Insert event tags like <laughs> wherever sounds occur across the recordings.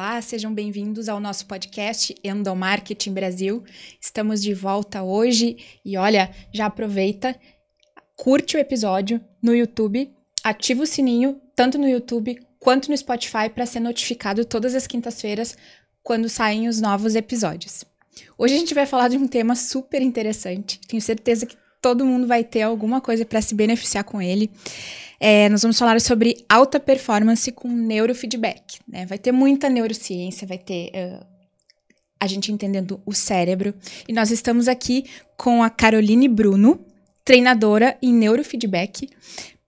Olá, sejam bem-vindos ao nosso podcast Endomarketing Brasil. Estamos de volta hoje e olha, já aproveita, curte o episódio no YouTube, ativa o sininho tanto no YouTube quanto no Spotify para ser notificado todas as quintas-feiras quando saem os novos episódios. Hoje a gente vai falar de um tema super interessante. Tenho certeza que todo mundo vai ter alguma coisa para se beneficiar com ele. É, nós vamos falar sobre alta performance com neurofeedback. Né? Vai ter muita neurociência, vai ter uh, a gente entendendo o cérebro. E nós estamos aqui com a Caroline Bruno, treinadora em neurofeedback,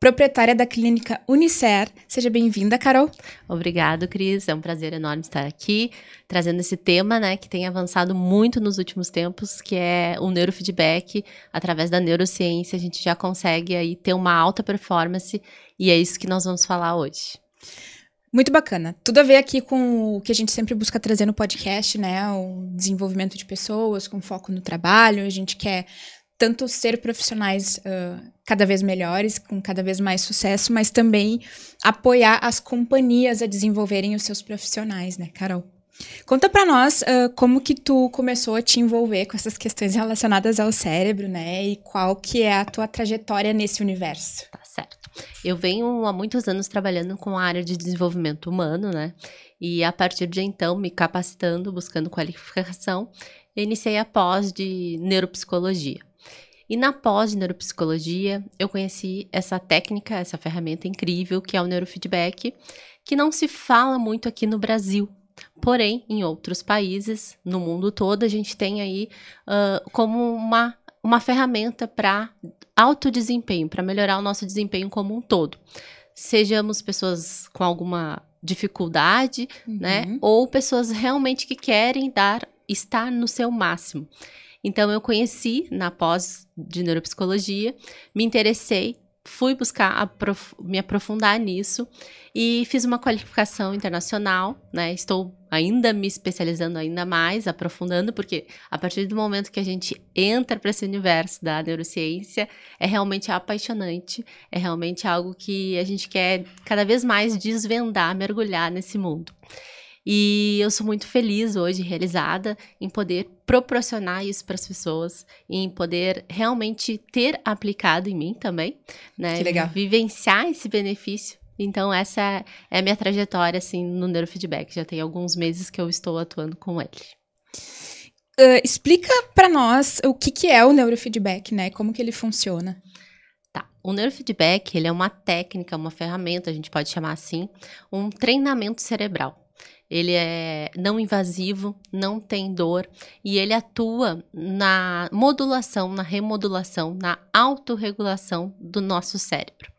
proprietária da clínica Unicer. Seja bem-vinda, Carol. Obrigado, Cris. É um prazer enorme estar aqui, trazendo esse tema, né, que tem avançado muito nos últimos tempos, que é o neurofeedback. Através da neurociência, a gente já consegue aí ter uma alta performance e é isso que nós vamos falar hoje. Muito bacana. Tudo a ver aqui com o que a gente sempre busca trazer no podcast, né? O desenvolvimento de pessoas com foco no trabalho. A gente quer tanto ser profissionais uh, cada vez melhores, com cada vez mais sucesso, mas também apoiar as companhias a desenvolverem os seus profissionais, né, Carol? Conta para nós uh, como que tu começou a te envolver com essas questões relacionadas ao cérebro, né? E qual que é a tua trajetória nesse universo. Tá certo. Eu venho há muitos anos trabalhando com a área de desenvolvimento humano, né? E a partir de então, me capacitando, buscando qualificação, iniciei a pós de neuropsicologia. E na pós de neuropsicologia, eu conheci essa técnica, essa ferramenta incrível que é o neurofeedback, que não se fala muito aqui no Brasil. Porém, em outros países, no mundo todo, a gente tem aí uh, como uma, uma ferramenta para alto desempenho, para melhorar o nosso desempenho como um todo. Sejamos pessoas com alguma dificuldade, né? uhum. né? Ou pessoas realmente que querem dar, estar no seu máximo. Então eu conheci na pós de neuropsicologia, me interessei, fui buscar aprof me aprofundar nisso e fiz uma qualificação internacional, né? Estou ainda me especializando ainda mais, aprofundando, porque a partir do momento que a gente entra para esse universo da neurociência, é realmente apaixonante, é realmente algo que a gente quer cada vez mais desvendar, mergulhar nesse mundo. E eu sou muito feliz hoje, realizada, em poder proporcionar isso para as pessoas, em poder realmente ter aplicado em mim também, né? Que legal. Vivenciar esse benefício. Então, essa é a minha trajetória, assim, no neurofeedback. Já tem alguns meses que eu estou atuando com ele. Uh, explica para nós o que, que é o neurofeedback, né? Como que ele funciona. Tá. O neurofeedback, ele é uma técnica, uma ferramenta, a gente pode chamar assim, um treinamento cerebral. Ele é não invasivo, não tem dor e ele atua na modulação, na remodulação, na autorregulação do nosso cérebro.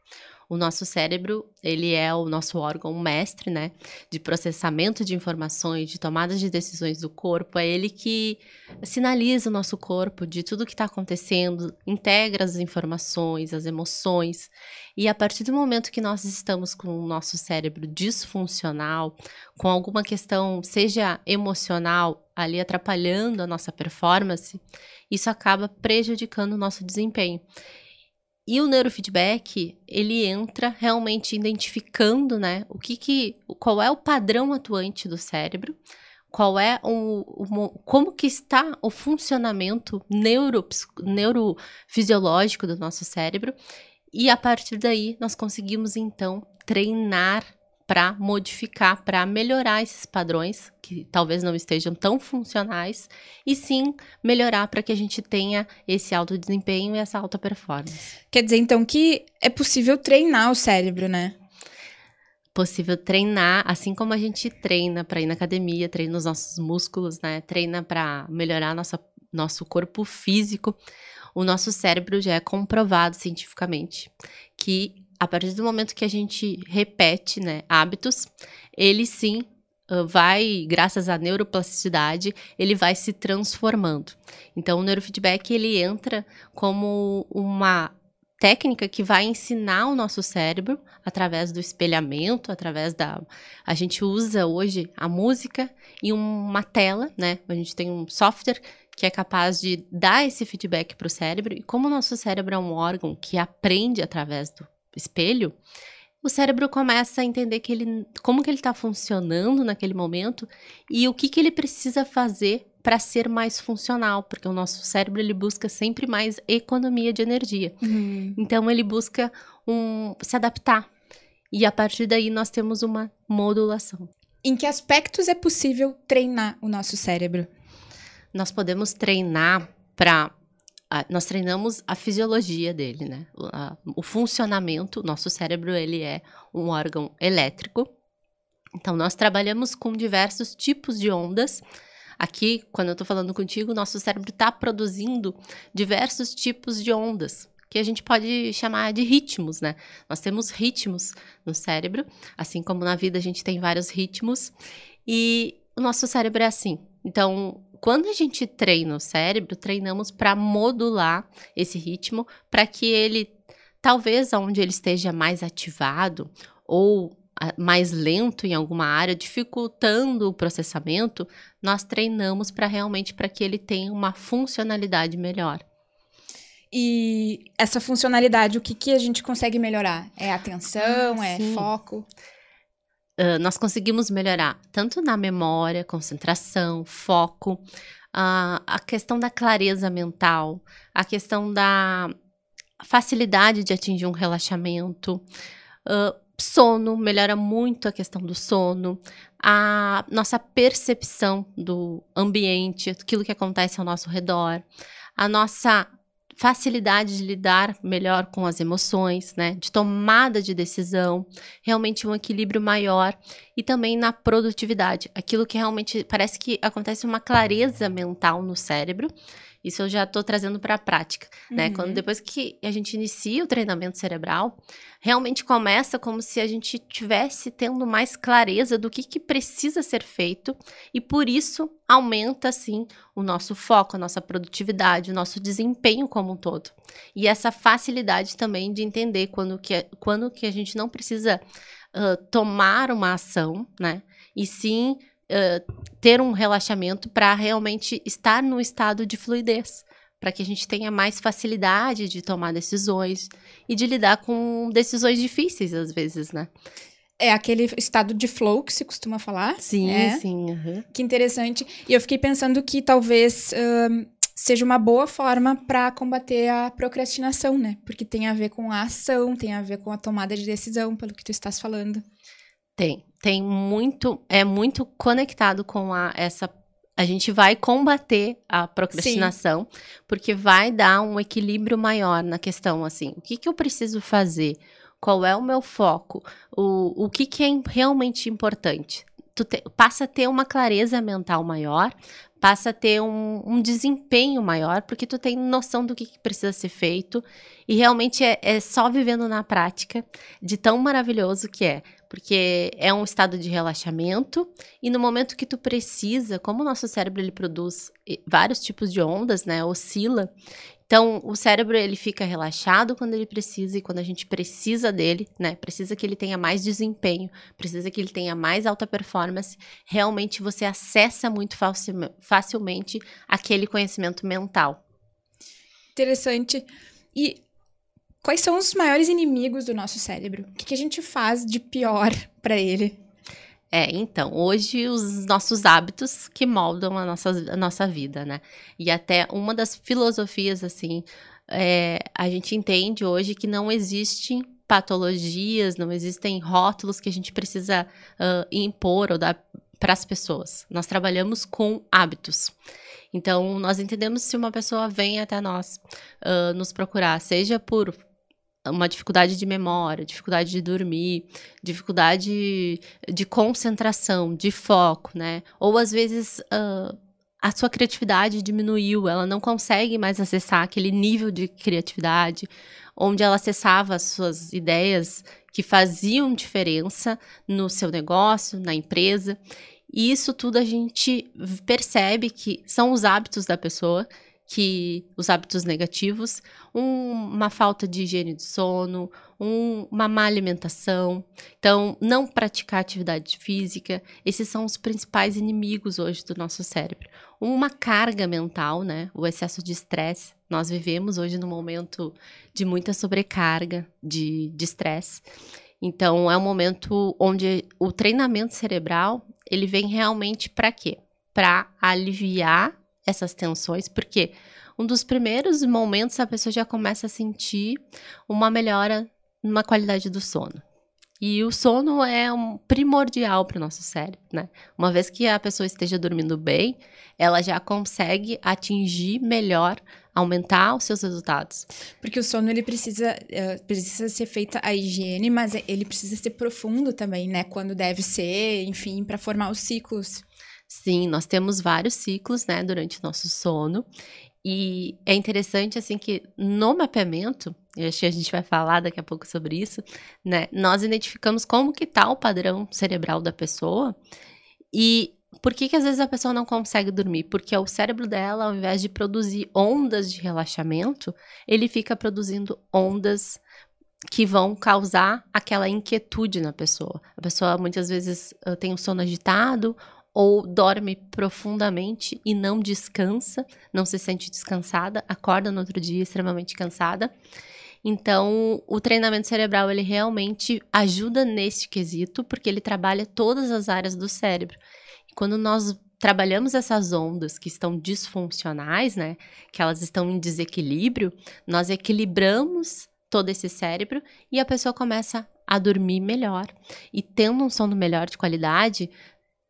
O nosso cérebro, ele é o nosso órgão mestre, né, de processamento de informações, de tomada de decisões do corpo. É ele que sinaliza o nosso corpo de tudo que está acontecendo, integra as informações, as emoções. E a partir do momento que nós estamos com o nosso cérebro disfuncional, com alguma questão, seja emocional, ali atrapalhando a nossa performance, isso acaba prejudicando o nosso desempenho. E o neurofeedback, ele entra realmente identificando, né, o que que, qual é o padrão atuante do cérebro, qual é o, o como que está o funcionamento neuro, neurofisiológico do nosso cérebro, e a partir daí nós conseguimos então treinar para modificar, para melhorar esses padrões que talvez não estejam tão funcionais e sim melhorar para que a gente tenha esse alto desempenho e essa alta performance. Quer dizer então que é possível treinar o cérebro, né? Possível treinar, assim como a gente treina para ir na academia, treina os nossos músculos, né? Treina para melhorar nossa, nosso corpo físico. O nosso cérebro já é comprovado cientificamente que a partir do momento que a gente repete né, hábitos, ele sim vai, graças à neuroplasticidade, ele vai se transformando. Então, o neurofeedback ele entra como uma técnica que vai ensinar o nosso cérebro através do espelhamento, através da a gente usa hoje a música e uma tela, né? A gente tem um software que é capaz de dar esse feedback para o cérebro e como o nosso cérebro é um órgão que aprende através do espelho, o cérebro começa a entender que ele, como que ele está funcionando naquele momento e o que, que ele precisa fazer para ser mais funcional, porque o nosso cérebro ele busca sempre mais economia de energia. Uhum. Então ele busca um, se adaptar. E a partir daí nós temos uma modulação. Em que aspectos é possível treinar o nosso cérebro? Nós podemos treinar para nós treinamos a fisiologia dele, né? O, a, o funcionamento, nosso cérebro ele é um órgão elétrico. Então nós trabalhamos com diversos tipos de ondas. Aqui, quando eu estou falando contigo, nosso cérebro está produzindo diversos tipos de ondas que a gente pode chamar de ritmos, né? Nós temos ritmos no cérebro, assim como na vida a gente tem vários ritmos, e o nosso cérebro é assim. Então, quando a gente treina o cérebro, treinamos para modular esse ritmo para que ele, talvez onde ele esteja mais ativado ou mais lento em alguma área, dificultando o processamento, nós treinamos para realmente para que ele tenha uma funcionalidade melhor. E essa funcionalidade, o que, que a gente consegue melhorar? É atenção, ah, é foco? Uh, nós conseguimos melhorar tanto na memória, concentração, foco, uh, a questão da clareza mental, a questão da facilidade de atingir um relaxamento, uh, sono, melhora muito a questão do sono, a nossa percepção do ambiente, aquilo que acontece ao nosso redor, a nossa facilidade de lidar melhor com as emoções, né, de tomada de decisão, realmente um equilíbrio maior e também na produtividade, aquilo que realmente parece que acontece uma clareza mental no cérebro isso eu já estou trazendo para a prática, uhum. né? Quando depois que a gente inicia o treinamento cerebral, realmente começa como se a gente tivesse tendo mais clareza do que, que precisa ser feito e por isso aumenta assim o nosso foco, a nossa produtividade, o nosso desempenho como um todo. E essa facilidade também de entender quando que, é, quando que a gente não precisa uh, tomar uma ação, né? E sim ter um relaxamento para realmente estar no estado de fluidez, para que a gente tenha mais facilidade de tomar decisões e de lidar com decisões difíceis às vezes, né? É aquele estado de flow que se costuma falar. Sim, é. sim. Uhum. Que interessante. E eu fiquei pensando que talvez uh, seja uma boa forma para combater a procrastinação, né? Porque tem a ver com a ação, tem a ver com a tomada de decisão, pelo que tu estás falando. Tem, tem muito, é muito conectado com a, essa. A gente vai combater a procrastinação, Sim. porque vai dar um equilíbrio maior na questão, assim, o que, que eu preciso fazer? Qual é o meu foco? O, o que, que é realmente importante? Tu te, passa a ter uma clareza mental maior, passa a ter um, um, desempenho maior, porque tu tem noção do que, que precisa ser feito, e realmente é, é, só vivendo na prática de tão maravilhoso que é porque é um estado de relaxamento e no momento que tu precisa, como o nosso cérebro ele produz vários tipos de ondas, né, oscila. Então, o cérebro ele fica relaxado quando ele precisa e quando a gente precisa dele, né, precisa que ele tenha mais desempenho, precisa que ele tenha mais alta performance, realmente você acessa muito facilmente aquele conhecimento mental. Interessante. E Quais são os maiores inimigos do nosso cérebro? O que, que a gente faz de pior <laughs> para ele? É, então, hoje os nossos hábitos que moldam a nossa, a nossa vida, né? E até uma das filosofias, assim, é, a gente entende hoje que não existem patologias, não existem rótulos que a gente precisa uh, impor ou dar para as pessoas. Nós trabalhamos com hábitos. Então, nós entendemos se uma pessoa vem até nós uh, nos procurar, seja por uma dificuldade de memória, dificuldade de dormir, dificuldade de concentração, de foco, né? Ou às vezes uh, a sua criatividade diminuiu, ela não consegue mais acessar aquele nível de criatividade onde ela acessava as suas ideias que faziam diferença no seu negócio, na empresa. E isso tudo a gente percebe que são os hábitos da pessoa que os hábitos negativos, um, uma falta de higiene de sono, um, uma má alimentação, então não praticar atividade física, esses são os principais inimigos hoje do nosso cérebro. Uma carga mental, né? O excesso de estresse. Nós vivemos hoje num momento de muita sobrecarga de estresse. Então, é um momento onde o treinamento cerebral, ele vem realmente para quê? Para aliviar essas tensões, porque um dos primeiros momentos a pessoa já começa a sentir uma melhora na qualidade do sono. E o sono é um primordial para o nosso cérebro, né? Uma vez que a pessoa esteja dormindo bem, ela já consegue atingir melhor, aumentar os seus resultados. Porque o sono ele precisa, uh, precisa ser feita a higiene, mas ele precisa ser profundo também, né? Quando deve ser, enfim, para formar os ciclos. Sim, nós temos vários ciclos, né, durante o nosso sono. E é interessante, assim, que no mapeamento, eu acho que a gente vai falar daqui a pouco sobre isso, né? Nós identificamos como que tá o padrão cerebral da pessoa e por que que às vezes a pessoa não consegue dormir? Porque o cérebro dela, ao invés de produzir ondas de relaxamento, ele fica produzindo ondas que vão causar aquela inquietude na pessoa. A pessoa muitas vezes tem o sono agitado ou dorme profundamente e não descansa, não se sente descansada, acorda no outro dia extremamente cansada. Então, o treinamento cerebral ele realmente ajuda nesse quesito, porque ele trabalha todas as áreas do cérebro. E quando nós trabalhamos essas ondas que estão disfuncionais, né, que elas estão em desequilíbrio, nós equilibramos todo esse cérebro e a pessoa começa a dormir melhor. E tendo um sono melhor de qualidade,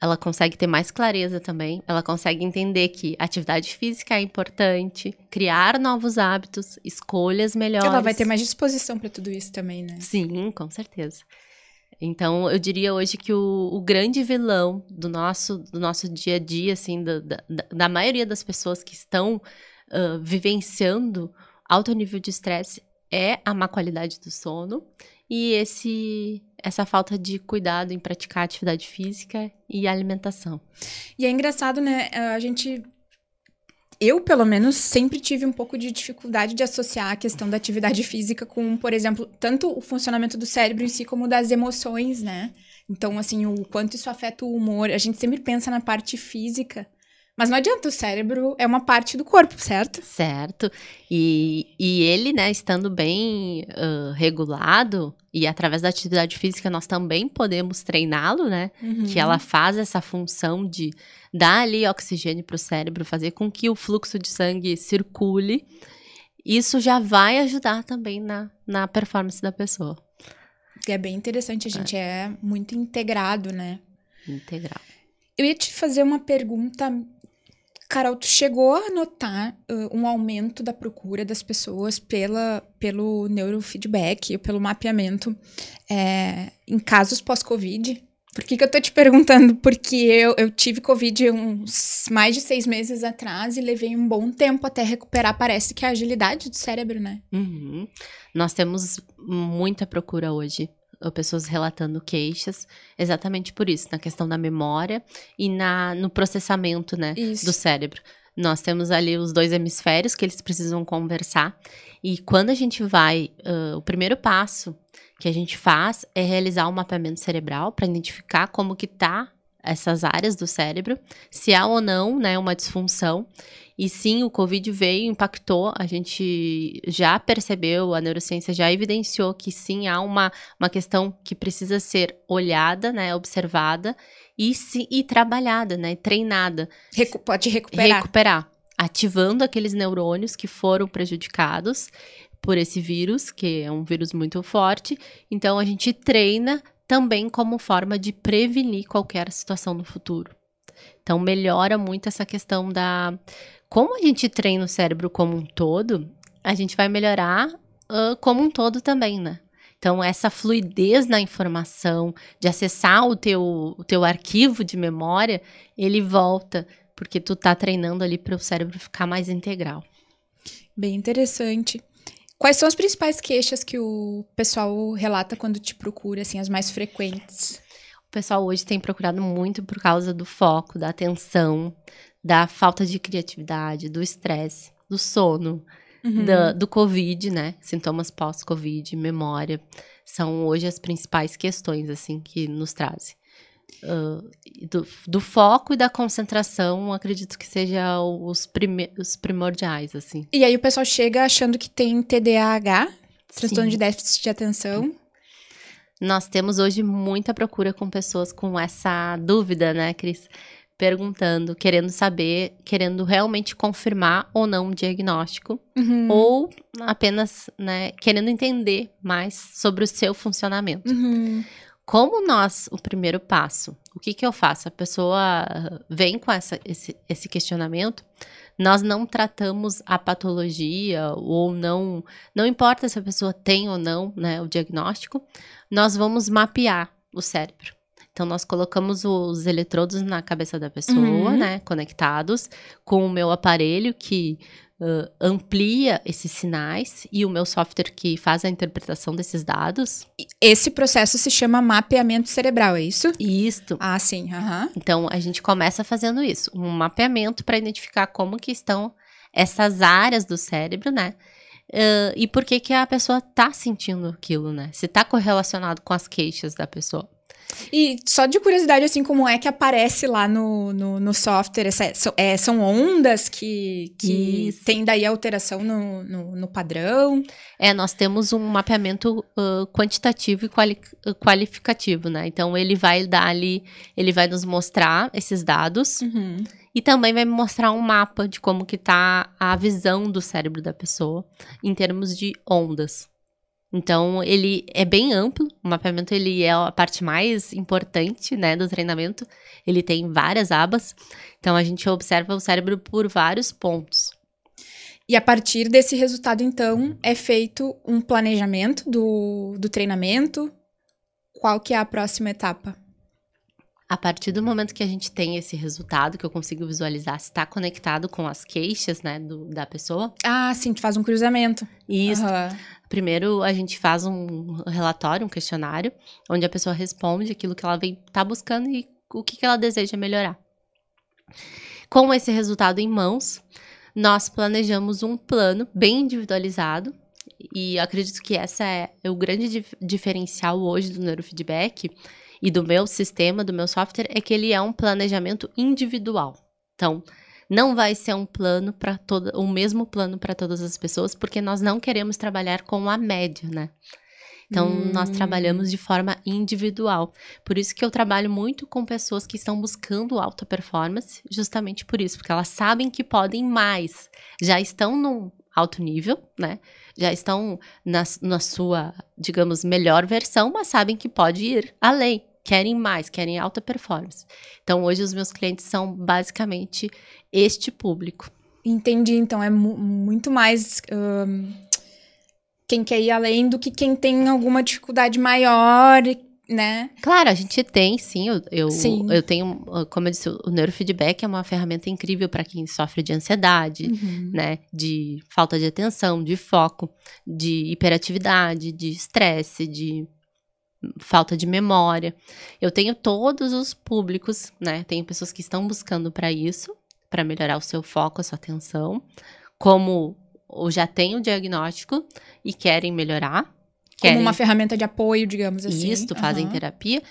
ela consegue ter mais clareza também, ela consegue entender que atividade física é importante, criar novos hábitos, escolhas melhores. Ela vai ter mais disposição para tudo isso também, né? Sim, com certeza. Então, eu diria hoje que o, o grande vilão do nosso, do nosso dia a dia, assim, da, da, da maioria das pessoas que estão uh, vivenciando alto nível de estresse é a má qualidade do sono e esse essa falta de cuidado em praticar atividade física e alimentação. E é engraçado, né? A gente eu, pelo menos, sempre tive um pouco de dificuldade de associar a questão da atividade física com, por exemplo, tanto o funcionamento do cérebro em si como das emoções, né? Então, assim, o quanto isso afeta o humor. A gente sempre pensa na parte física, mas não adianta, o cérebro é uma parte do corpo, certo? Certo. E, e ele, né, estando bem uh, regulado, e através da atividade física nós também podemos treiná-lo, né? Uhum. Que ela faz essa função de dar ali oxigênio para o cérebro, fazer com que o fluxo de sangue circule. Isso já vai ajudar também na, na performance da pessoa. É bem interessante, a gente é, é muito integrado, né? Integral. Eu ia te fazer uma pergunta Carol, tu chegou a notar uh, um aumento da procura das pessoas pela, pelo neurofeedback, pelo mapeamento é, em casos pós-Covid? Por que, que eu tô te perguntando? Porque eu, eu tive Covid uns mais de seis meses atrás e levei um bom tempo até recuperar. Parece que a agilidade do cérebro, né? Uhum. Nós temos muita procura hoje pessoas relatando queixas, exatamente por isso, na questão da memória e na, no processamento né, do cérebro. Nós temos ali os dois hemisférios que eles precisam conversar. E quando a gente vai, uh, o primeiro passo que a gente faz é realizar um mapeamento cerebral para identificar como que tá essas áreas do cérebro, se há ou não, né, uma disfunção. E sim, o Covid veio, impactou, a gente já percebeu, a neurociência já evidenciou que sim, há uma, uma questão que precisa ser olhada, né, observada e, sim, e trabalhada, né, treinada. Recu pode recuperar. Recuperar, ativando aqueles neurônios que foram prejudicados por esse vírus, que é um vírus muito forte. Então, a gente treina também como forma de prevenir qualquer situação no futuro. Então, melhora muito essa questão da. Como a gente treina o cérebro como um todo, a gente vai melhorar uh, como um todo também, né? Então, essa fluidez na informação, de acessar o teu, o teu arquivo de memória, ele volta, porque tu tá treinando ali para o cérebro ficar mais integral. Bem interessante. Quais são as principais queixas que o pessoal relata quando te procura, assim, as mais frequentes? O pessoal hoje tem procurado muito por causa do foco, da atenção, da falta de criatividade, do estresse, do sono, uhum. do, do Covid, né? Sintomas pós-Covid, memória. São hoje as principais questões, assim, que nos trazem. Uh, do, do, foco e da concentração, acredito que seja os, prime os primordiais, assim. E aí o pessoal chega achando que tem TDAH, transtorno de déficit de atenção. Nós temos hoje muita procura com pessoas com essa dúvida, né, Cris? Perguntando, querendo saber, querendo realmente confirmar ou não um diagnóstico, Uhum. ou apenas, né, querendo entender mais sobre o seu funcionamento. Uhum. Como nós, o primeiro passo, o que que eu faço? A pessoa vem com essa, esse, esse questionamento, nós não tratamos a patologia ou não, não importa se a pessoa tem ou não, né, o diagnóstico, nós vamos mapear o cérebro. Então, nós colocamos os eletrodos na cabeça da pessoa, Uhum. né, conectados com o meu aparelho que ãh, amplia esses sinais e o meu software que faz a interpretação desses dados. Esse processo se chama mapeamento cerebral, é isso? Isto. Ah, sim. Aham. Então, a gente começa fazendo isso, um mapeamento para identificar como que estão essas áreas do cérebro, né? Ãh, e por que que a pessoa tá sentindo aquilo, né? Se tá correlacionado com as queixas da pessoa. E só de curiosidade, assim, como é que aparece lá no, no, no software? Essa- são, é, são ondas que, que Isso. tem daí alteração no, no, no padrão? É, nós temos um mapeamento ãh, quantitativo e quali- qualificativo, né? Então, ele vai dar ali, ele vai nos mostrar esses dados Uhum. E também vai me mostrar um mapa de como que tá a visão do cérebro da pessoa em termos de ondas. Então, ele é bem amplo, o mapeamento ele é a parte mais importante, né, do treinamento. Ele tem várias abas, então a gente observa o cérebro por vários pontos. E a partir desse resultado, então, é feito um planejamento do, do treinamento. Qual que é a próxima etapa? A partir do momento que a gente tem esse resultado, que eu consigo visualizar se está conectado com as queixas, né, do- da pessoa, Ah, sim, tu faz um cruzamento. isso Aham. Primeiro, a gente faz um relatório, um questionário, onde a pessoa responde aquilo que ela vem tá buscando e o que, que ela deseja melhorar. Com esse resultado em mãos, nós planejamos um plano bem individualizado. E acredito que essa é o grande dif- diferencial hoje do neurofeedback e do meu sistema, do meu software, é que ele é um planejamento individual. Então, não vai ser um plano para toda, o mesmo plano para todas as pessoas, porque nós não queremos trabalhar com a média, né? Então, nós Hum. trabalhamos de forma individual. Por isso que eu trabalho muito com pessoas que estão buscando alta performance, justamente por isso, porque elas sabem que podem mais, já estão num alto nível, né? Já estão na, na sua, digamos, melhor versão, mas sabem que pode ir além, querem mais, querem alta performance. Então, hoje os meus clientes são basicamente este público. Entendi, então é mu- muito mais quem quer ir além do que quem tem alguma dificuldade maior, né? Claro, a gente tem, sim. Eu, eu, Sim. eu tenho, como eu disse, o neurofeedback é uma ferramenta incrível para quem sofre de ansiedade, Uhum. né? De falta de atenção, de foco, de hiperatividade, de estresse, de falta de memória. Eu tenho todos os públicos, né? Tenho pessoas que estão buscando para isso, para melhorar o seu foco, a sua atenção, como ou já têm o diagnóstico e querem melhorar. Como Querem uma ferramenta de apoio, digamos assim. isso, fazem Aham. terapia.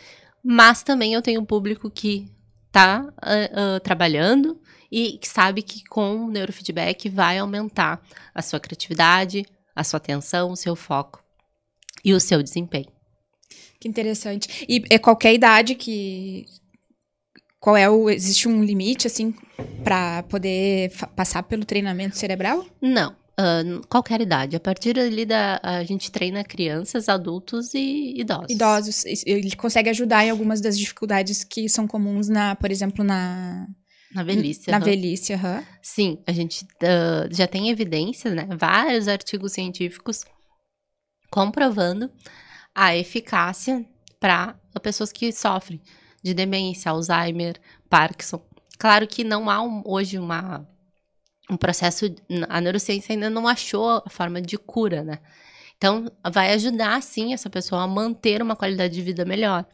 Mas também eu tenho um público que tá ah, ah, trabalhando e que sabe que com o neurofeedback vai aumentar a sua criatividade, a sua atenção, o seu foco e o seu desempenho. Que interessante. E é qualquer idade que. Qual é o. Existe um limite, assim, pra poder passar pelo treinamento cerebral? Não, n- qualquer idade. A partir ali da. A gente treina crianças, adultos e idosos. Idosos. Ele consegue ajudar em algumas das dificuldades que são comuns, na, por exemplo, na, Na velhice. na aham. velhice. aham. Sim, a gente ah, já tem evidências, né? Vários artigos científicos comprovando a eficácia para pessoas que sofrem de demência, Alzheimer, Parkinson. Claro que não há um- hoje uma, um processo. A neurociência ainda não achou a forma de cura, né? Então, vai ajudar, sim, essa pessoa a manter uma qualidade de vida melhor.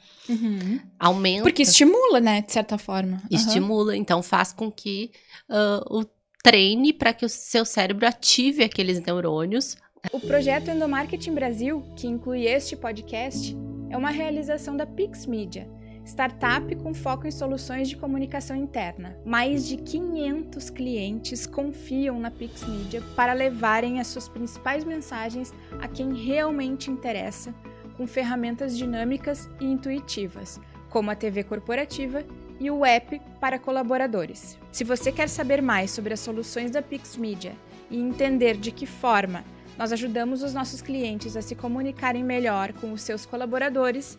Aumenta. Porque estimula, né, de certa forma. Estimula, então faz com que ah, o treine para que o seu cérebro ative aqueles neurônios. O projeto Endomarketing Brasil, que inclui este podcast, é uma realização da Pix Media, startup com foco em soluções de comunicação interna. Mais de 500 clientes confiam na Pix Media para levarem as suas principais mensagens a quem realmente interessa, com ferramentas dinâmicas e intuitivas, como a TV corporativa e o app para colaboradores. Se você quer saber mais sobre as soluções da Pix Media e entender de que forma nós ajudamos os nossos clientes a se comunicarem melhor com os seus colaboradores,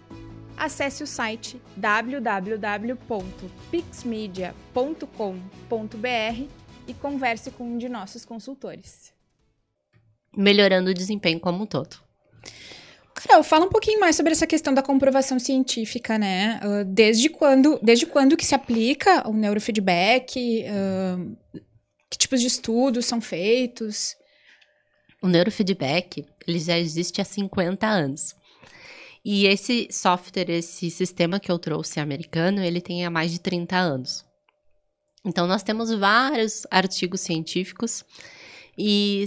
acesse o site www.pixmedia.com.br e converse com um de nossos consultores. Melhorando o desempenho como um todo. Carol, fala um pouquinho mais sobre essa questão da comprovação científica, né? Uh, desde quando, desde quando que se aplica o neurofeedback? Uh, que tipos de estudos são feitos? O neurofeedback, ele já existe há 50 anos. E esse software, esse sistema que eu trouxe americano, ele tem há mais de 30 anos. Então, nós temos vários artigos científicos e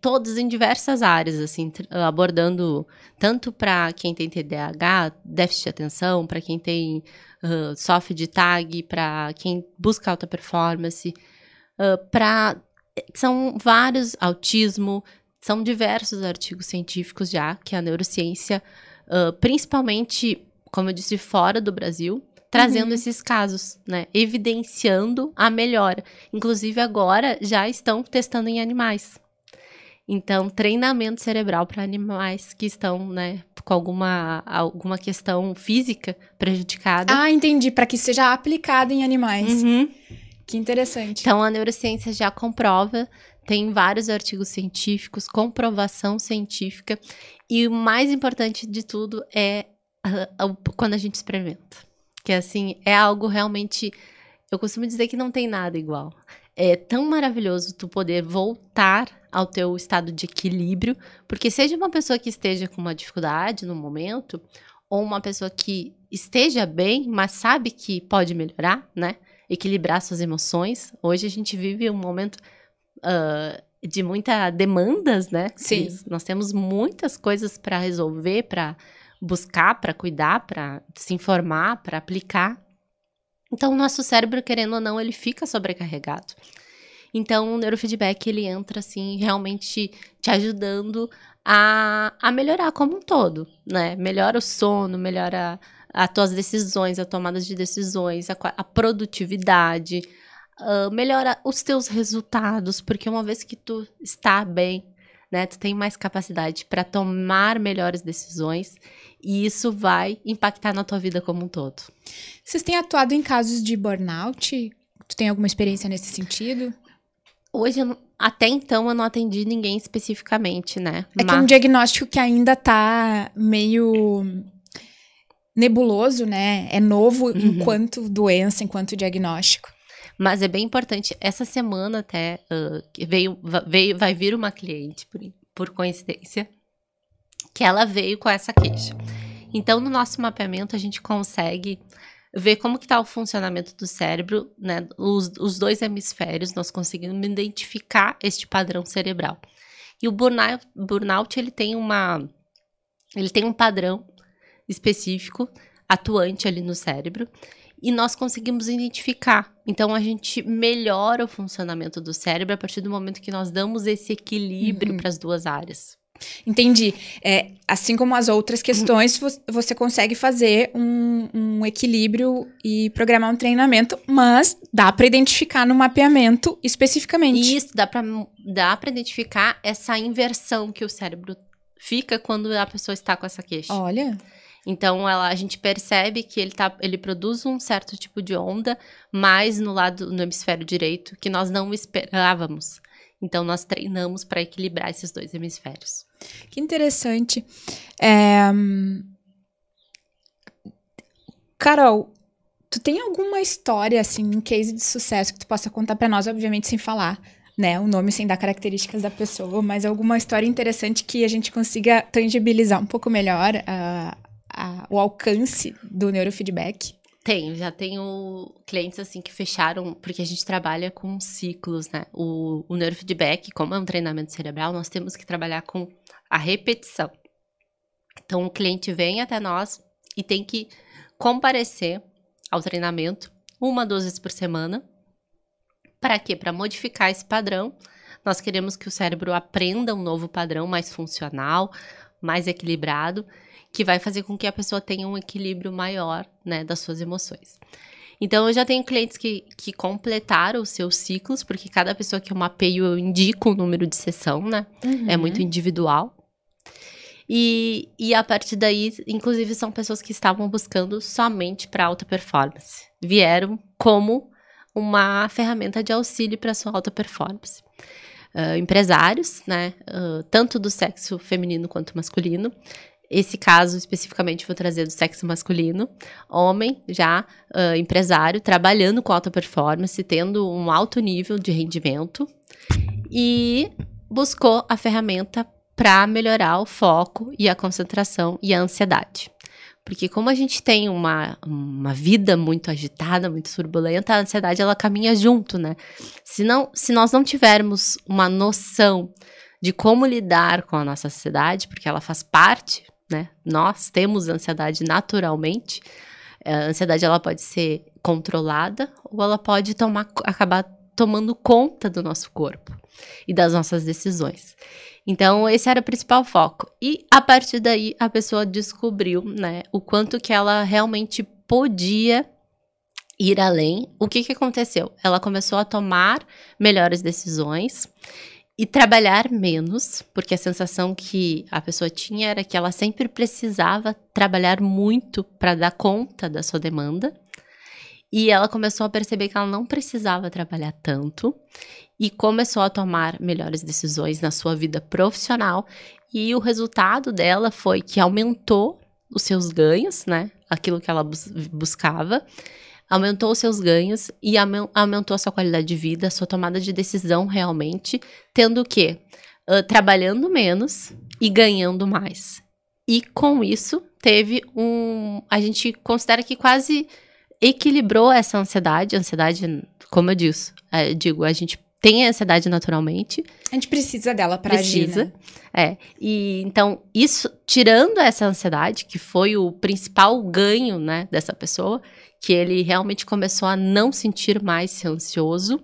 todos em diversas áreas, assim, abordando tanto para quem tem TDAH, déficit de atenção, para quem tem uh, sofre de tag, para quem busca alta performance, uh, para são vários autismo, são diversos artigos científicos já que a neurociência, uh, principalmente, como eu disse, fora do Brasil, trazendo uhum. esses casos, né? Evidenciando a melhora. Inclusive, agora já estão testando em animais. Então, treinamento cerebral para animais que estão, né, com alguma, alguma questão física prejudicada. Ah, entendi. Para que seja aplicado em animais. Uhum. Que interessante. Então, a neurociência já comprova, tem vários artigos científicos, comprovação científica. E o mais importante de tudo é uh, quando a gente experimenta. Que assim, é algo realmente. Eu costumo dizer que não tem nada igual. É tão maravilhoso tu poder voltar ao teu estado de equilíbrio, porque seja uma pessoa que esteja com uma dificuldade no momento, ou uma pessoa que esteja bem, mas sabe que pode melhorar, né? Equilibrar suas emoções. Hoje a gente vive um momento uh, de muita demandas, né? Sim. Nós temos muitas coisas para resolver, para buscar, para cuidar, para se informar, para aplicar. Então, o nosso cérebro, querendo ou não, ele fica sobrecarregado. Então, o neurofeedback, ele entra, assim, realmente te ajudando a, a melhorar como um todo, né? Melhora o sono, melhora as tuas decisões, a tomada de decisões, a, a produtividade, uh, melhora os teus resultados, porque uma vez que tu está bem, né, tu tem mais capacidade para tomar melhores decisões e isso vai impactar na tua vida como um todo. Vocês têm atuado em casos de burnout? Tu tem alguma experiência nesse sentido? Hoje, até então, eu não atendi ninguém especificamente, né? É Mas... que é um diagnóstico que ainda tá meio nebuloso, né? É novo uhum. enquanto doença, enquanto diagnóstico. Mas é bem importante. Essa semana até uh, veio, veio, vai vir uma cliente, por, por coincidência, que ela veio com essa queixa. Então, no nosso mapeamento, a gente consegue ver como que está o funcionamento do cérebro, né? Os, os dois hemisférios, nós conseguimos identificar este padrão cerebral. E o burnout, burnout ele tem uma ele tem um padrão específico atuante ali no cérebro e nós conseguimos identificar. Então a gente melhora o funcionamento do cérebro a partir do momento que nós damos esse equilíbrio uhum. para as duas áreas. Entendi. É, assim como as outras questões, você consegue fazer um, um equilíbrio e programar um treinamento, mas dá para identificar no mapeamento especificamente. Isso, dá para dá identificar essa inversão que o cérebro fica quando a pessoa está com essa queixa. Olha. Então ela, a gente percebe que ele, tá, ele produz um certo tipo de onda, mas no lado no hemisfério direito que nós não esperávamos. Então nós treinamos para equilibrar esses dois hemisférios. Que interessante. É... Carol, tu tem alguma história assim, um case de sucesso que tu possa contar para nós, obviamente sem falar, né, o nome sem dar características da pessoa, mas alguma história interessante que a gente consiga tangibilizar um pouco melhor uh, a, o alcance do neurofeedback? Tenho, já tenho clientes assim que fecharam, porque a gente trabalha com ciclos, né? O, o neurofeedback, como é um treinamento cerebral, nós temos que trabalhar com a repetição. Então, o cliente vem até nós e tem que comparecer ao treinamento uma, duas vezes por semana. Para quê? Para modificar esse padrão. Nós queremos que o cérebro aprenda um novo padrão mais funcional, mais equilibrado, que vai fazer com que a pessoa tenha um equilíbrio maior, né, das suas emoções. Então, eu já tenho clientes que, que completaram os seus ciclos, porque cada pessoa que eu mapeio, eu indico o número de sessão, né? Uhum. É muito individual. E, e a partir daí, inclusive, são pessoas que estavam buscando somente para alta performance. Vieram como uma ferramenta de auxílio para sua alta performance. Uh, empresários, né? Uh, tanto do sexo feminino quanto masculino, esse caso especificamente vou trazer do sexo masculino. Homem, já uh, empresário, trabalhando com alta performance, tendo um alto nível de rendimento e buscou a ferramenta para melhorar o foco e a concentração e a ansiedade. Porque como a gente tem uma, uma vida muito agitada, muito turbulenta, a ansiedade ela caminha junto, né? Se, não, se nós não tivermos uma noção de como lidar com a nossa ansiedade, porque ela faz parte né? Nós temos ansiedade naturalmente. A ansiedade ela pode ser controlada ou ela pode tomar, acabar tomando conta do nosso corpo e das nossas decisões. Então, esse era o principal foco. E a partir daí, a pessoa descobriu, né, o quanto que ela realmente podia ir além. O que que aconteceu? Ela começou a tomar melhores decisões e trabalhar menos, porque a sensação que a pessoa tinha era que ela sempre precisava trabalhar muito para dar conta da sua demanda. E ela começou a perceber que ela não precisava trabalhar tanto e começou a tomar melhores decisões na sua vida profissional. E o resultado dela foi que aumentou os seus ganhos, né? Aquilo que ela bus buscava aumentou os seus ganhos e aumentou a sua qualidade de vida, a sua tomada de decisão realmente, tendo o quê? Uh, trabalhando menos e ganhando mais. E com isso, teve um. A gente considera que quase equilibrou essa ansiedade. Ansiedade, como eu disse, é, digo, a gente tem a ansiedade naturalmente. A gente precisa dela para agir. Precisa. Né? É. E então, isso, tirando essa ansiedade, que foi o principal ganho, né, dessa pessoa, que ele realmente começou a não sentir mais ansioso,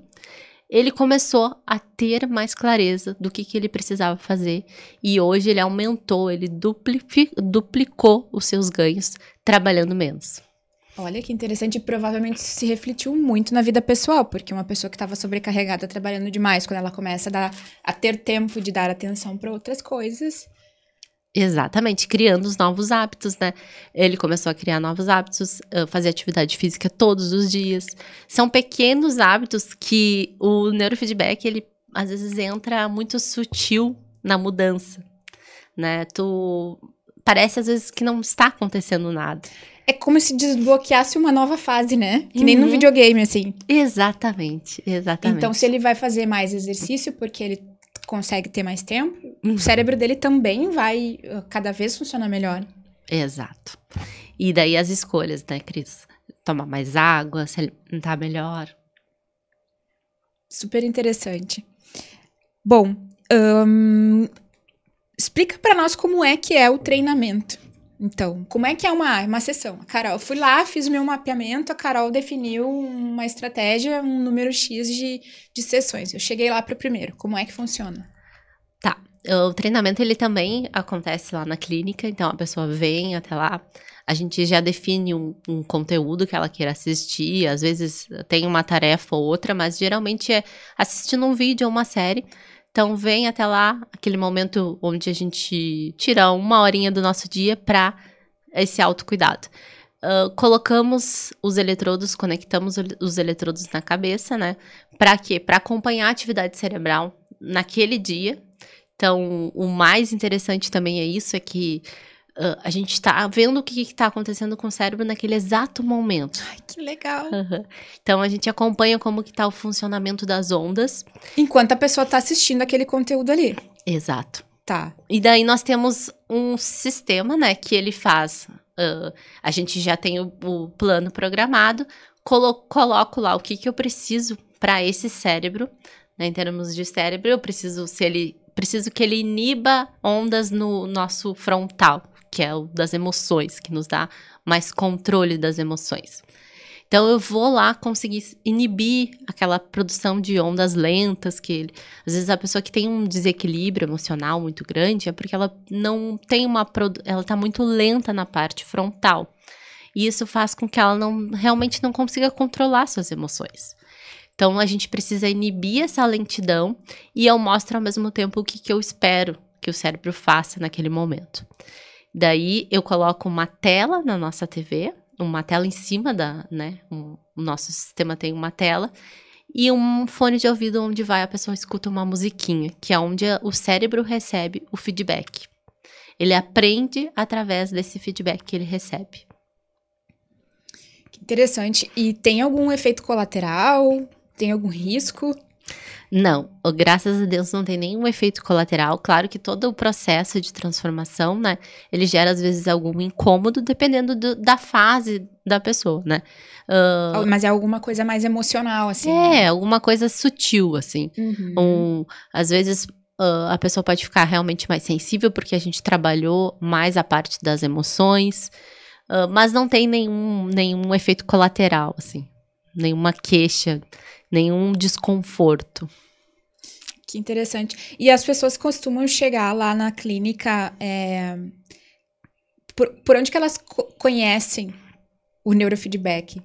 ele começou a ter mais clareza do que, que ele precisava fazer e hoje ele aumentou, ele duplicou os seus ganhos trabalhando menos. Olha que interessante, provavelmente se refletiu muito na vida pessoal, porque uma pessoa que estava sobrecarregada trabalhando demais, quando ela começa a, dar, a ter tempo de dar atenção para outras coisas, Exatamente, criando os novos hábitos, né? Ele começou a criar novos hábitos, fazer atividade física todos os dias. São pequenos hábitos que o neurofeedback, ele às vezes entra muito sutil na mudança, né? Tu parece às vezes que não está acontecendo nada. É como se desbloqueasse uma nova fase, né? Que uhum. nem no uhum. videogame, assim. Exatamente, exatamente. Então, se ele vai fazer mais exercício, porque ele consegue ter mais tempo, uhum. o cérebro dele também vai uh, cada vez funcionar melhor. Exato. E daí as escolhas, né, Cris? Tomar mais água, se alimentar melhor. Super interessante. Bom, um, explica para nós como é que é o treinamento. Então, como é que é uma, uma sessão? A Carol, fui lá, fiz meu mapeamento, a Carol definiu uma estratégia, um número X de, de sessões. Eu cheguei lá para o primeiro. Como é que funciona? Tá. O treinamento, ele também acontece lá na clínica, então a pessoa vem até lá, a gente já define um, um conteúdo que ela queira assistir, às vezes tem uma tarefa ou outra, mas geralmente é assistindo um vídeo ou uma série, então, vem até lá, aquele momento onde a gente tira uma horinha do nosso dia para esse autocuidado. Uh, colocamos os eletrodos, conectamos os eletrodos na cabeça, né? Para quê? Para acompanhar a atividade cerebral naquele dia. Então, o mais interessante também é isso, é que Uh, a gente está vendo o que está acontecendo com o cérebro naquele exato momento. Ai, que legal. Uhum. Então a gente acompanha como que está o funcionamento das ondas. Enquanto a pessoa está assistindo aquele conteúdo ali. Exato. Tá. E daí nós temos um sistema, né, que ele faz. Uh, a gente já tem o, o plano programado, colo coloco lá o que, que eu preciso para esse cérebro, né, em termos de cérebro, eu preciso se ele preciso que ele iniba ondas no nosso frontal, que é o das emoções, que nos dá mais controle das emoções. Então eu vou lá conseguir inibir aquela produção de ondas lentas que às vezes a pessoa que tem um desequilíbrio emocional muito grande é porque ela não tem uma ela tá muito lenta na parte frontal. E isso faz com que ela não realmente não consiga controlar suas emoções. Então a gente precisa inibir essa lentidão e eu mostro ao mesmo tempo o que, que eu espero que o cérebro faça naquele momento. Daí eu coloco uma tela na nossa TV, uma tela em cima da, né? Um, o nosso sistema tem uma tela e um fone de ouvido onde vai a pessoa escuta uma musiquinha, que é onde o cérebro recebe o feedback. Ele aprende através desse feedback que ele recebe. Que interessante. E tem algum efeito colateral? Tem algum risco? Não, graças a Deus não tem nenhum efeito colateral. Claro que todo o processo de transformação, né, ele gera às vezes algum incômodo, dependendo do, da fase da pessoa, né. Uh, Mas é alguma coisa mais emocional, assim. É, né? alguma coisa sutil, assim. Uhum. Um, às vezes uh, a pessoa pode ficar realmente mais sensível, porque a gente trabalhou mais a parte das emoções, uh, mas não tem nenhum, nenhum efeito colateral, assim. Nenhuma queixa nenhum desconforto. Que interessante. E as pessoas costumam chegar lá na clínica. É... Por, por onde que elas co conhecem o neurofeedback?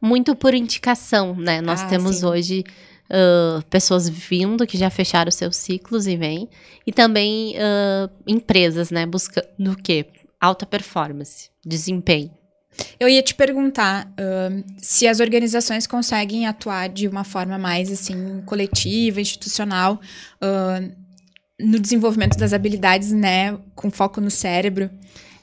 Muito por indicação, né? Nós ah, temos sim. hoje uh, pessoas vindo que já fecharam seus ciclos e vêm. E também uh, empresas, né? Buscando o quê? Alta performance, desempenho. Eu ia te perguntar uh, se as organizações conseguem atuar de uma forma mais assim coletiva, institucional, uh, no desenvolvimento das habilidades, né, com foco no cérebro.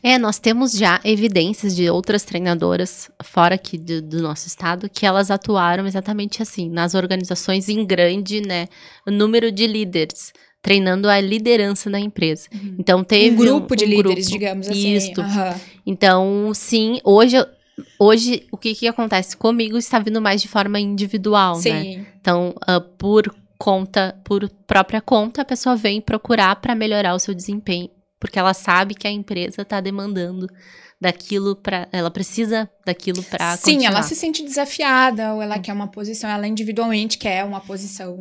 É, nós temos já evidências de outras treinadoras fora aqui do, do, nosso estado que elas atuaram exatamente assim, nas organizações em grande, né, número de líderes treinando a liderança da empresa. Uhum. Então teve um grupo um, de um líderes, grupo, digamos assim. Isso. Uhum. Então, sim, hoje hoje o que que acontece comigo está vindo mais de forma individual, né? sim. né? Então, uh, por conta, por própria conta, a pessoa vem procurar para melhorar o seu desempenho, porque ela sabe que a empresa está demandando daquilo para ela precisa daquilo para Sim, ela se sente desafiada ou ela quer uma posição, ela individualmente quer uma posição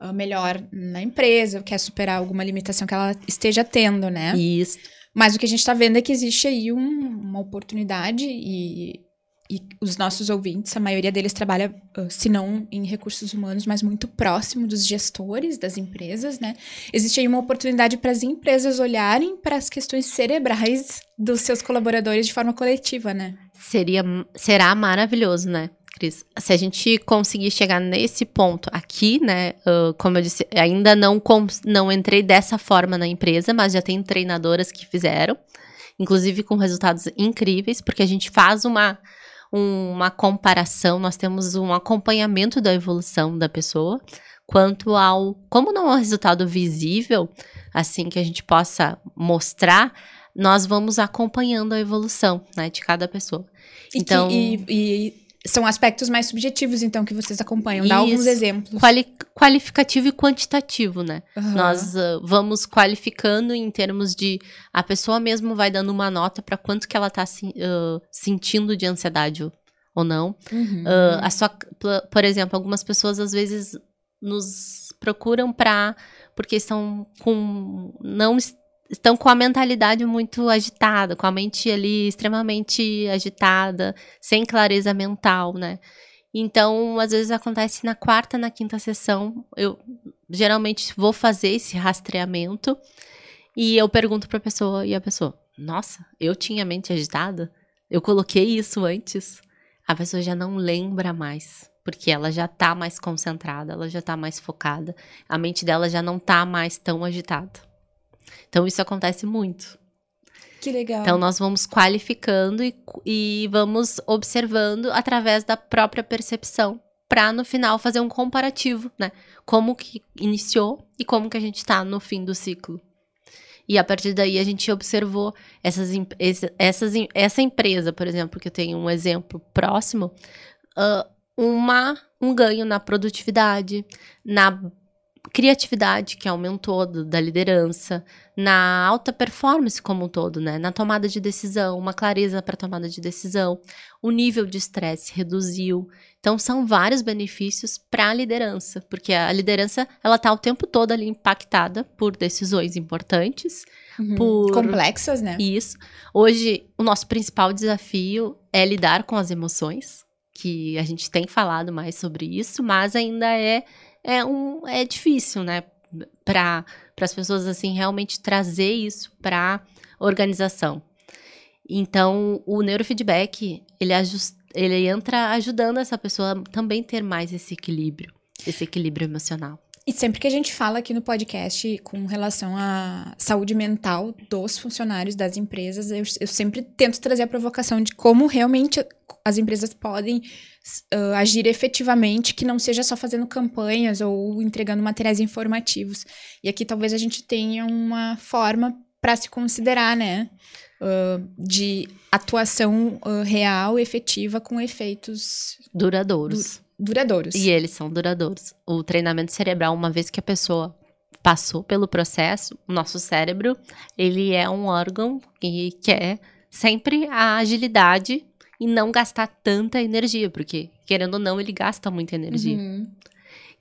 uh, melhor na empresa, quer superar alguma limitação que ela esteja tendo, né? Isso. Mas o que a gente está vendo é que existe aí um, uma oportunidade e e os nossos ouvintes, a maioria deles trabalha, se não em recursos humanos, mas muito próximo dos gestores das empresas, né? Existe aí uma oportunidade para as empresas olharem para as questões cerebrais dos seus colaboradores de forma coletiva, né? Seria, será maravilhoso, né? Cris, se a gente conseguir chegar nesse ponto aqui, né? Uh, como eu disse, ainda não, não entrei dessa forma na empresa, mas já tem treinadoras que fizeram, inclusive com resultados incríveis, porque a gente faz uma uma comparação, nós temos um acompanhamento da evolução da pessoa quanto ao como não é um resultado visível, assim que a gente possa mostrar, nós vamos acompanhando a evolução, né, de cada pessoa. E então, que, e, e são aspectos mais subjetivos, então, que vocês acompanham. Dá alguns exemplos. Quali qualificativo e quantitativo, né? Uhum. Nós uh, vamos qualificando em termos de a pessoa mesmo vai dando uma nota para quanto que ela tá uh, sentindo de ansiedade ou não. Uhum. Uh, a sua, por exemplo, algumas pessoas às vezes nos procuram para porque estão com não estão com a mentalidade muito agitada, com a mente ali extremamente agitada, sem clareza mental, né? Então, às vezes acontece na quarta, na quinta sessão, eu geralmente vou fazer esse rastreamento e eu pergunto para a pessoa e a pessoa: "Nossa, eu tinha mente agitada? Eu coloquei isso antes?" A pessoa já não lembra mais, porque ela já tá mais concentrada, ela já tá mais focada, a mente dela já não tá mais tão agitada. Então, isso acontece muito. Que legal. Então, nós vamos qualificando e, e vamos observando através da própria percepção, para no final fazer um comparativo, né? Como que iniciou e como que a gente está no fim do ciclo. E a partir daí a gente observou essas, essas, essa empresa, por exemplo, que eu tenho um exemplo próximo, uh, uma, um ganho na produtividade, na criatividade que aumentou do, da liderança, na alta performance como um todo, né? Na tomada de decisão, uma clareza para tomada de decisão, o nível de estresse reduziu. Então são vários benefícios para a liderança, porque a liderança ela está o tempo todo ali impactada por decisões importantes, Uhum. por Complexas, né? isso. Hoje o nosso principal desafio é lidar com as emoções, que a gente tem falado mais sobre isso, mas ainda é é um é difícil, né? Para as pessoas assim realmente trazer isso para organização. Então, o neurofeedback, ele, ele entra ajudando essa pessoa também ter mais esse equilíbrio, esse equilíbrio emocional. E sempre que a gente fala aqui no podcast com relação à saúde mental dos funcionários das empresas, eu, eu sempre tento trazer a provocação de como realmente as empresas podem uh, agir efetivamente, que não seja só fazendo campanhas ou entregando materiais informativos. E aqui talvez a gente tenha uma forma para se considerar, né? Uh, de atuação uh, real, efetiva, com efeitos Duradouros. Duradouros. E eles são duradouros. O treinamento cerebral, uma vez que a pessoa passou pelo processo, o nosso cérebro, ele é um órgão que quer sempre a agilidade e não gastar tanta energia, porque, querendo ou não, ele gasta muita energia. Uhum.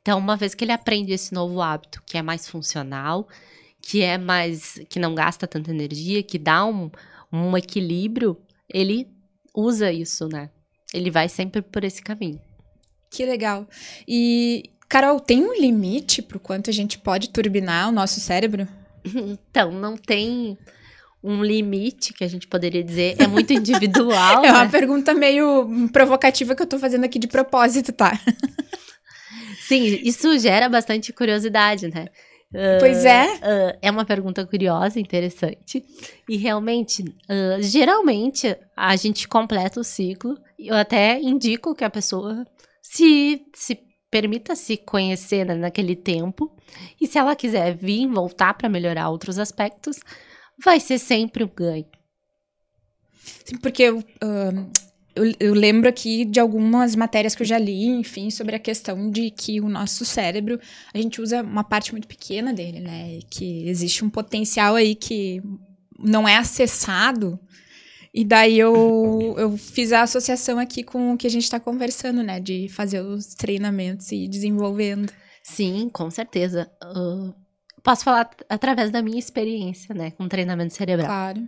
Então, uma vez que ele aprende esse novo hábito, que é mais funcional, que é mais. que não gasta tanta energia, que dá um, um equilíbrio, ele usa isso, né? Ele vai sempre por esse caminho. Que legal. E, Carol, tem um limite pro quanto a gente pode turbinar o nosso cérebro? <laughs> Então, não tem um limite que a gente poderia dizer, é muito individual. <laughs> É uma né? pergunta meio provocativa que eu tô fazendo aqui de propósito, tá? <laughs> Sim, isso gera bastante curiosidade, né? Ah, Pois é. ah, é uma pergunta curiosa, interessante. E realmente, ah, geralmente, a gente completa o ciclo. Eu até indico que a pessoa se, se permita se conhecer né, naquele tempo. E se ela quiser vir, voltar para melhorar outros aspectos, vai ser sempre um ganho. Sim, Porque eu, ahn, eu, eu lembro aqui de algumas matérias que eu já li, enfim, sobre a questão de que o nosso cérebro, a gente usa uma parte muito pequena dele, né? Que existe um potencial aí que não é acessado. E daí eu, eu fiz a associação aqui com o que a gente está conversando, né? De fazer os treinamentos e ir desenvolvendo. Sim, com certeza. Ah, posso falar através da minha experiência, né, com treinamento cerebral. Claro.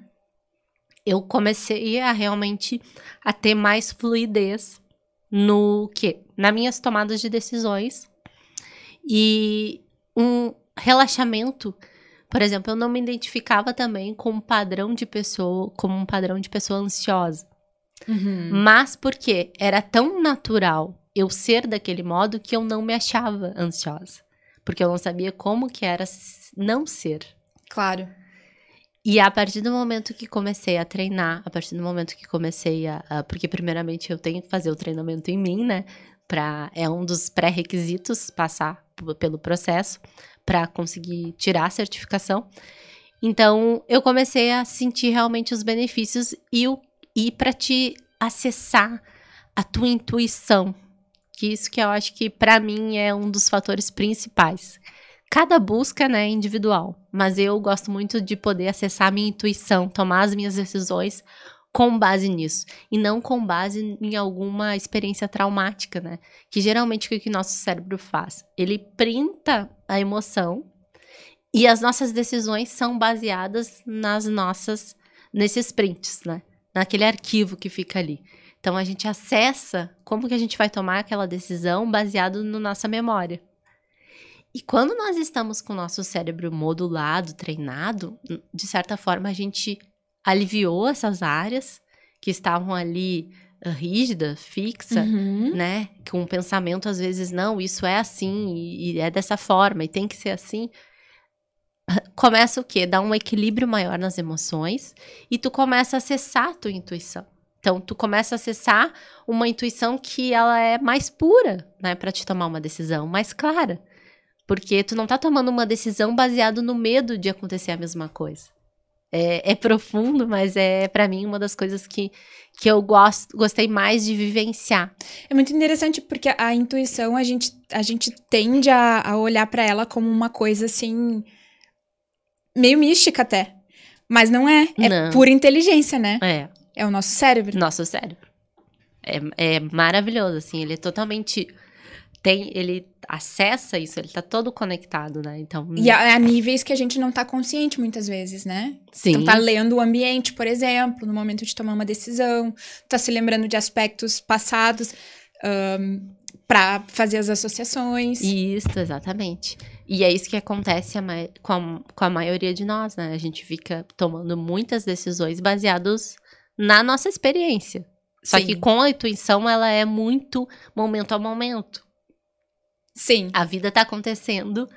eu comecei a realmente a ter mais fluidez no que nas minhas tomadas de decisões e um relaxamento por exemplo eu não me identificava também com um padrão de pessoa como um padrão de pessoa ansiosa Uhum. mas porque era tão natural eu ser daquele modo que eu não me achava ansiosa porque eu não sabia como que era não ser Claro. e a partir do momento que comecei a treinar, a partir do momento que comecei a. a- porque, primeiramente, eu tenho que fazer o treinamento em mim, né? Pra, é um dos pré-requisitos passar pelo processo para conseguir tirar a certificação. Então, eu comecei a sentir realmente os benefícios e, o- e para te acessar a tua intuição. Que isso que eu acho que, para mim, é um dos fatores principais. Cada busca né, é individual, mas eu gosto muito de poder acessar a minha intuição, tomar as minhas decisões com base nisso, e não com base em alguma experiência traumática, né? Que geralmente o que que nosso cérebro faz? Ele printa a emoção e as nossas decisões são baseadas nas nossas, nesses prints, né? Naquele arquivo que fica ali. Então a gente acessa como que a gente vai tomar aquela decisão baseado na nossa memória. E quando nós estamos com o nosso cérebro modulado, treinado, de certa forma a gente aliviou essas áreas que estavam ali ah, rígida, fixa, Uhum. né? Com um pensamento às vezes não, isso é assim e, e é dessa forma e tem que ser assim. Começa o quê? Dá um equilíbrio maior nas emoções e tu começa a acessar a tua intuição. Então tu começa a acessar uma intuição que ela é mais pura, né, para te tomar uma decisão mais clara. Porque tu não tá tomando uma decisão baseado no medo de acontecer a mesma coisa. É, é profundo, mas é para mim uma das coisas que, que eu gosto, gostei mais de vivenciar. É muito interessante porque a intuição a gente, a gente tende a, a olhar para ela como uma coisa assim meio mística até, mas não é, é Não. pura inteligência, né? É, É o nosso cérebro. nosso cérebro. É, é maravilhoso, assim, ele é totalmente. Tem, ele acessa isso, ele tá todo conectado, né? Então. E a, a níveis que a gente não tá consciente muitas vezes, né? sim. Então tá lendo o ambiente, por exemplo, no momento de tomar uma decisão, tá se lembrando de aspectos passados para fazer as associações. Isso, exatamente. E é isso que acontece a com, a, com a maioria de nós, né? A gente fica tomando muitas decisões baseadas na nossa experiência. Só Sim. que com a intuição, ela é muito momento a momento. Sim. A vida tá acontecendo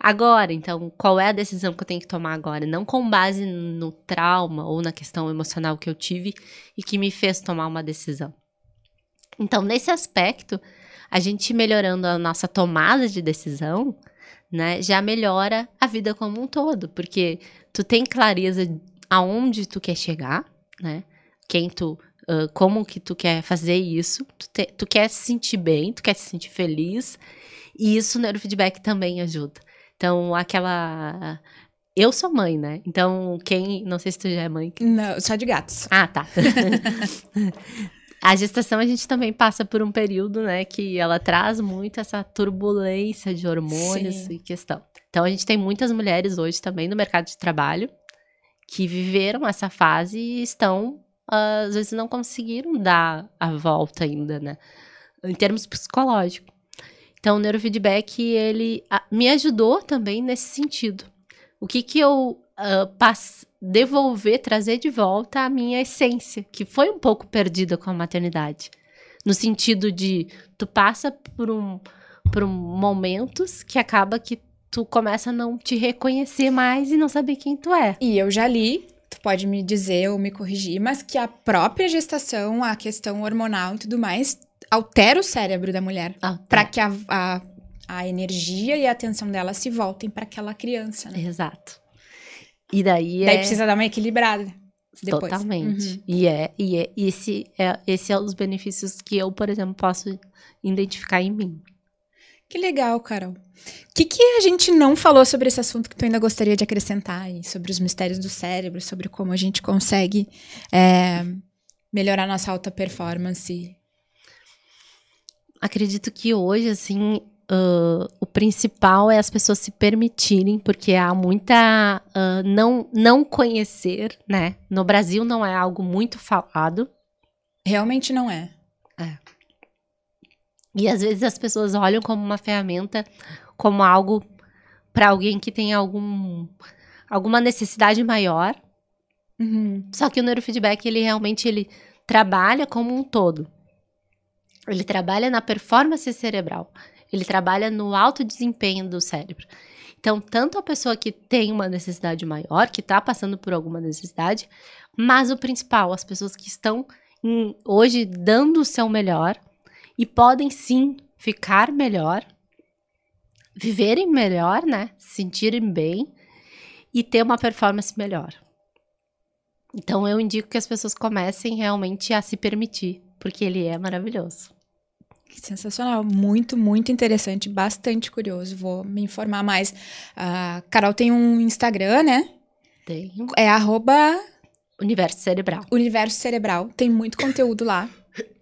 agora. Então, qual é a decisão que eu tenho que tomar agora? Não com base no trauma ou na questão emocional que eu tive e que me fez tomar uma decisão. Então, nesse aspecto, a gente melhorando a nossa tomada de decisão, né, já melhora a vida como um todo, porque tu tem clareza aonde tu quer chegar, né? Quem tu, ah, como que tu quer fazer isso, tu, te- tu quer se sentir bem, tu quer se sentir feliz, e isso o neurofeedback também ajuda. Então, aquela. Eu sou mãe, né? Então, quem. Não sei se tu já é mãe. Não, só de gatos. Ah, tá. <laughs> a gestação a gente também passa por um período, né, que ela traz muito essa turbulência de hormônios Sim. e questão. Então, a gente tem muitas mulheres hoje também no mercado de trabalho que viveram essa fase e estão, ah, às vezes, não conseguiram dar a volta ainda, né? Em termos psicológicos. Então, o neurofeedback, ele ah, me ajudou também nesse sentido. O que que eu ah, pass- devolver, trazer de volta a minha essência, que foi um pouco perdida com a maternidade. No sentido de, tu passa por um por um momentos que acaba que tu começa a não te reconhecer mais e não saber quem tu é. E eu já li, tu pode me dizer ou me corrigir, mas que a própria gestação, a questão hormonal e tudo mais, altera o cérebro da mulher. Ah, Pra que a, a, a energia e a atenção dela se voltem para aquela criança, né? Exato. E daí, Daí é precisa dar uma equilibrada. depois. totalmente. Uhum. E é e é esse é esse é um dos benefícios que eu, por exemplo, posso identificar em mim. Que legal, Carol. O que, que a gente não falou sobre esse assunto que tu ainda gostaria de acrescentar aí? Sobre os mistérios do cérebro, sobre como a gente consegue é, melhorar nossa alta performance. Acredito que hoje, assim, ah, o principal é as pessoas se permitirem, porque há muita ah, não, não conhecer, né? No Brasil não é algo muito falado. Realmente não é. E às vezes as pessoas olham como uma ferramenta, como algo para alguém que tem algum, alguma necessidade maior. Uhum. Só que o neurofeedback, ele realmente ele trabalha como um todo. Ele trabalha na performance cerebral. Ele trabalha no alto desempenho do cérebro. Então, tanto a pessoa que tem uma necessidade maior, que está passando por alguma necessidade, mas o principal, as pessoas que estão em- hoje dando o seu melhor e podem sim ficar melhor, viverem melhor, né? Se sentirem bem e ter uma performance melhor. Então eu indico que as pessoas comecem realmente a se permitir, porque ele é maravilhoso. Que sensacional. Muito, muito interessante. Bastante curioso. Vou me informar mais. A Carol tem um Instagram, né? Tem É arroba universo cerebral. Universo Cerebral. Tem muito conteúdo lá.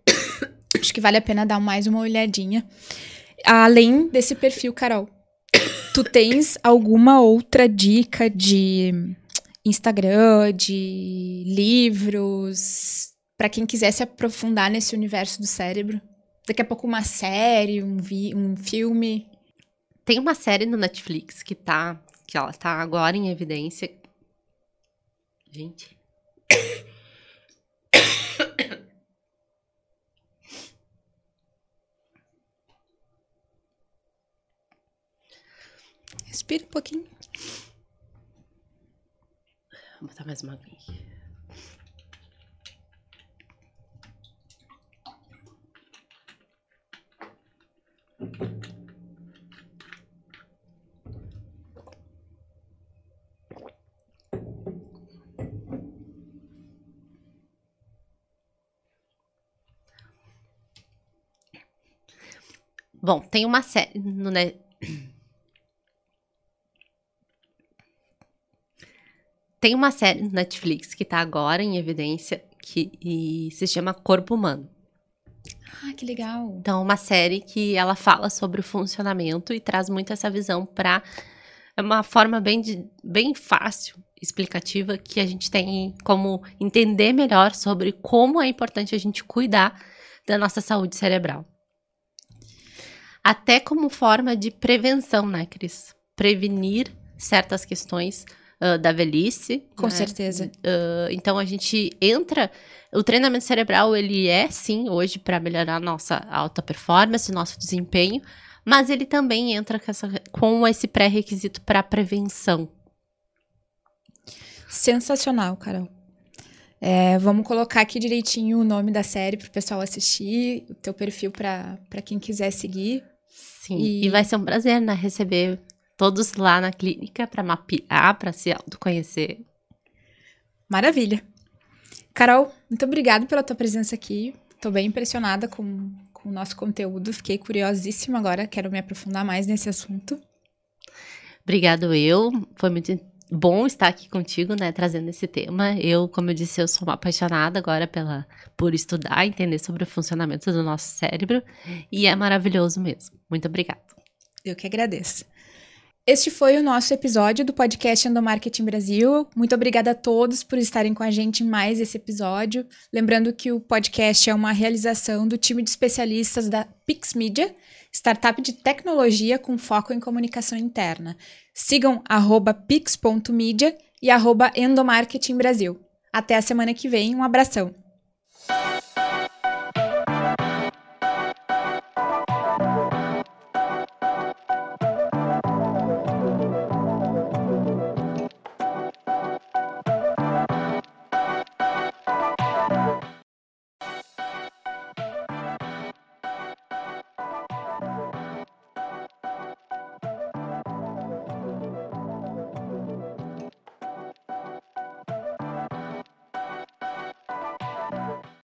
<coughs> Acho que vale a pena dar mais uma olhadinha. Além desse perfil, Carol, tu tens alguma outra dica de Instagram, de livros, pra quem quiser se aprofundar nesse universo do cérebro? Daqui a pouco uma série, um, vi um filme. Tem uma série no Netflix que tá, que ela tá agora em evidência. Gente. Respira um pouquinho. Vou botar mais uma aguinha aqui. Bom, tem uma série no Net... Tem uma série no Netflix que tá agora em evidência que se chama Corpo Humano. Ah, que legal. Então, uma série que ela fala sobre o funcionamento e traz muito essa visão para é uma forma bem, de, bem fácil, explicativa, que a gente tem como entender melhor sobre como é importante a gente cuidar da nossa saúde cerebral. Até como forma de prevenção, né, Cris? Prevenir certas questões uh, da velhice. Com né? certeza. Uh, então a gente entra. O treinamento cerebral, ele é sim hoje para melhorar a nossa alta performance, nosso desempenho, mas ele também entra com, essa, com esse pré-requisito para prevenção. Sensacional, Carol. É, vamos colocar aqui direitinho o nome da série para o pessoal assistir, o teu perfil para quem quiser seguir. Sim, e... e... vai ser um prazer, né, receber todos lá na clínica para mapear, para se autoconhecer. Maravilha. Carol, muito obrigada pela tua presença aqui. Estou bem impressionada com, com o nosso conteúdo. Fiquei curiosíssima agora, quero me aprofundar mais nesse assunto. Obrigado eu. Foi muito bom estar aqui contigo, né, trazendo esse tema. Eu, como eu disse, eu sou uma apaixonada agora pela por estudar, entender sobre o funcionamento do nosso cérebro e é maravilhoso mesmo. Muito obrigada. Eu que agradeço. Este foi o nosso episódio do podcast Endomarketing Brasil. Muito obrigada a todos por estarem com a gente em mais esse episódio. Lembrando que o podcast é uma realização do time de especialistas da Pix Media, startup de tecnologia com foco em comunicação interna. Sigam pix.media e Brasil. Até a semana que vem, um abração!